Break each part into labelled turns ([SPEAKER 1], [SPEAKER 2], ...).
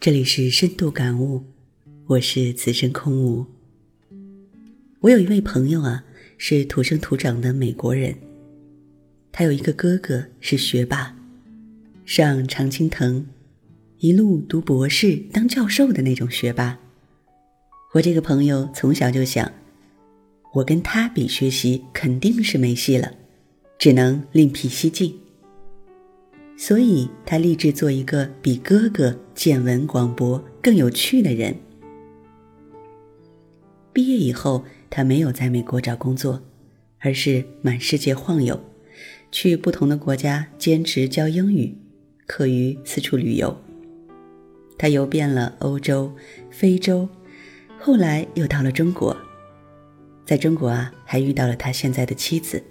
[SPEAKER 1] 这里是深度感悟，我是此生空无。我有一位朋友啊，是土生土长的美国人，他有一个哥哥是学霸，上常青藤，一路读博士当教授的那种学霸。我这个朋友从小就想，我跟他比学习肯定是没戏了，只能另辟蹊径。所以他立志做一个比哥哥见闻广博、更有趣的人。毕业以后，他没有在美国找工作，而是满世界晃悠，去不同的国家兼职教英语，课余四处旅游。他游遍了欧洲、非洲，后来又到了中国，在中国啊，还遇到了他现在的妻子。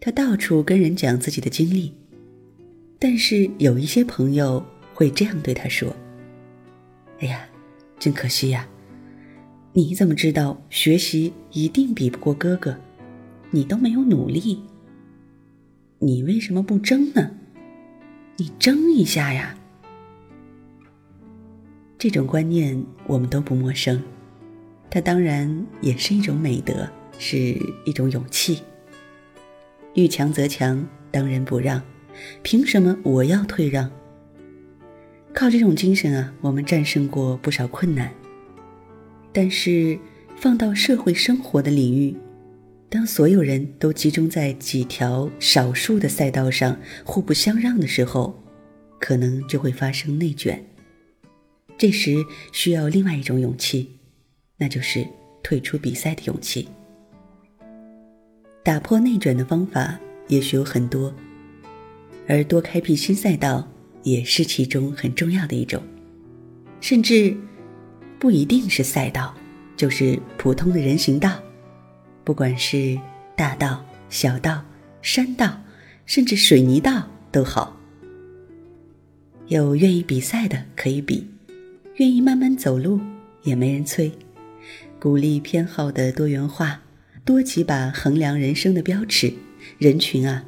[SPEAKER 1] 他到处跟人讲自己的经历。但是有一些朋友会这样对他说：“哎呀，真可惜呀！你怎么知道学习一定比不过哥哥？你都没有努力，你为什么不争呢？你争一下呀！”这种观念我们都不陌生，它当然也是一种美德，是一种勇气。遇强则强，当仁不让。凭什么我要退让？靠这种精神啊，我们战胜过不少困难。但是放到社会生活的领域，当所有人都集中在几条少数的赛道上互不相让的时候，可能就会发生内卷。这时需要另外一种勇气，那就是退出比赛的勇气。打破内卷的方法也许有很多。而多开辟新赛道也是其中很重要的一种，甚至不一定是赛道，就是普通的人行道，不管是大道、小道、山道，甚至水泥道都好。有愿意比赛的可以比，愿意慢慢走路也没人催。鼓励偏好的多元化，多几把衡量人生的标尺，人群啊。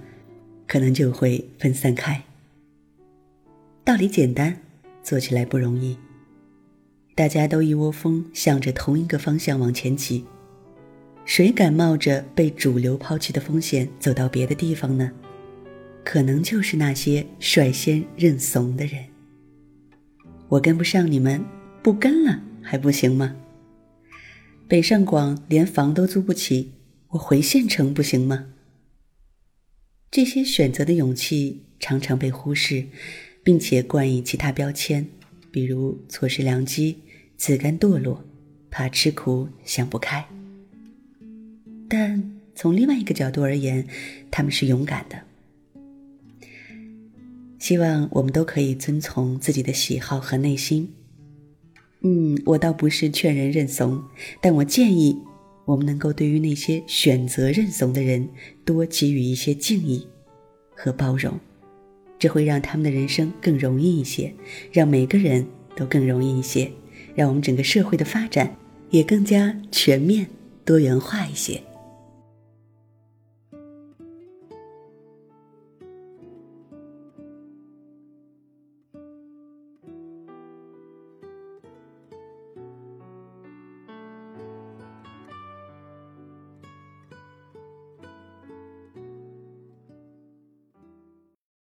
[SPEAKER 1] 可能就会分散开。道理简单，做起来不容易。大家都一窝蜂向着同一个方向往前挤，谁敢冒着被主流抛弃的风险走到别的地方呢？可能就是那些率先认怂的人。我跟不上你们，不跟了还不行吗？北上广连房都租不起，我回县城不行吗？这些选择的勇气常常被忽视，并且冠以其他标签，比如错失良机、自甘堕落、怕吃苦、想不开。但从另外一个角度而言，他们是勇敢的。希望我们都可以遵从自己的喜好和内心。嗯，我倒不是劝人认怂，但我建议。我们能够对于那些选择认怂的人多给予一些敬意和包容，这会让他们的人生更容易一些，让每个人都更容易一些，让我们整个社会的发展也更加全面多元化一些。